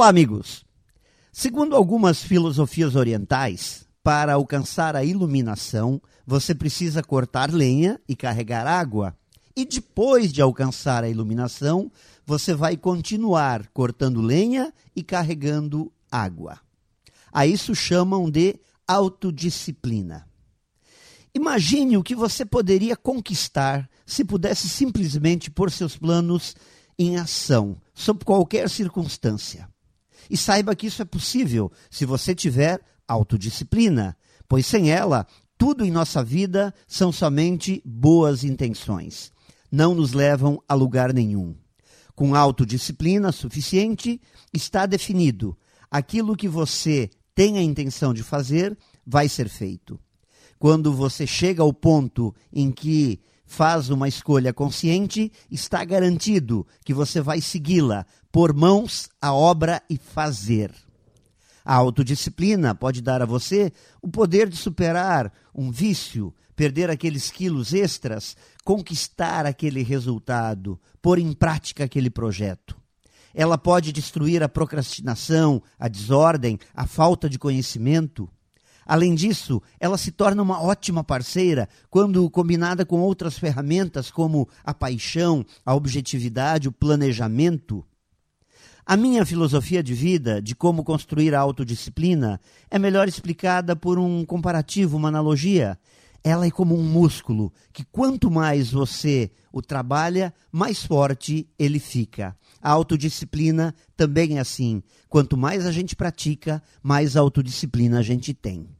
Olá, amigos! Segundo algumas filosofias orientais, para alcançar a iluminação, você precisa cortar lenha e carregar água. E depois de alcançar a iluminação, você vai continuar cortando lenha e carregando água. A isso chamam de autodisciplina. Imagine o que você poderia conquistar se pudesse simplesmente pôr seus planos em ação, sob qualquer circunstância. E saiba que isso é possível se você tiver autodisciplina, pois sem ela, tudo em nossa vida são somente boas intenções. Não nos levam a lugar nenhum. Com autodisciplina suficiente, está definido: aquilo que você tem a intenção de fazer vai ser feito. Quando você chega ao ponto em que faz uma escolha consciente, está garantido que você vai segui-la, pôr mãos à obra e fazer. A autodisciplina pode dar a você o poder de superar um vício, perder aqueles quilos extras, conquistar aquele resultado, pôr em prática aquele projeto. Ela pode destruir a procrastinação, a desordem, a falta de conhecimento. Além disso, ela se torna uma ótima parceira quando combinada com outras ferramentas como a paixão, a objetividade, o planejamento. A minha filosofia de vida de como construir a autodisciplina é melhor explicada por um comparativo, uma analogia. Ela é como um músculo que quanto mais você o trabalha, mais forte ele fica. A autodisciplina também é assim. Quanto mais a gente pratica, mais autodisciplina a gente tem.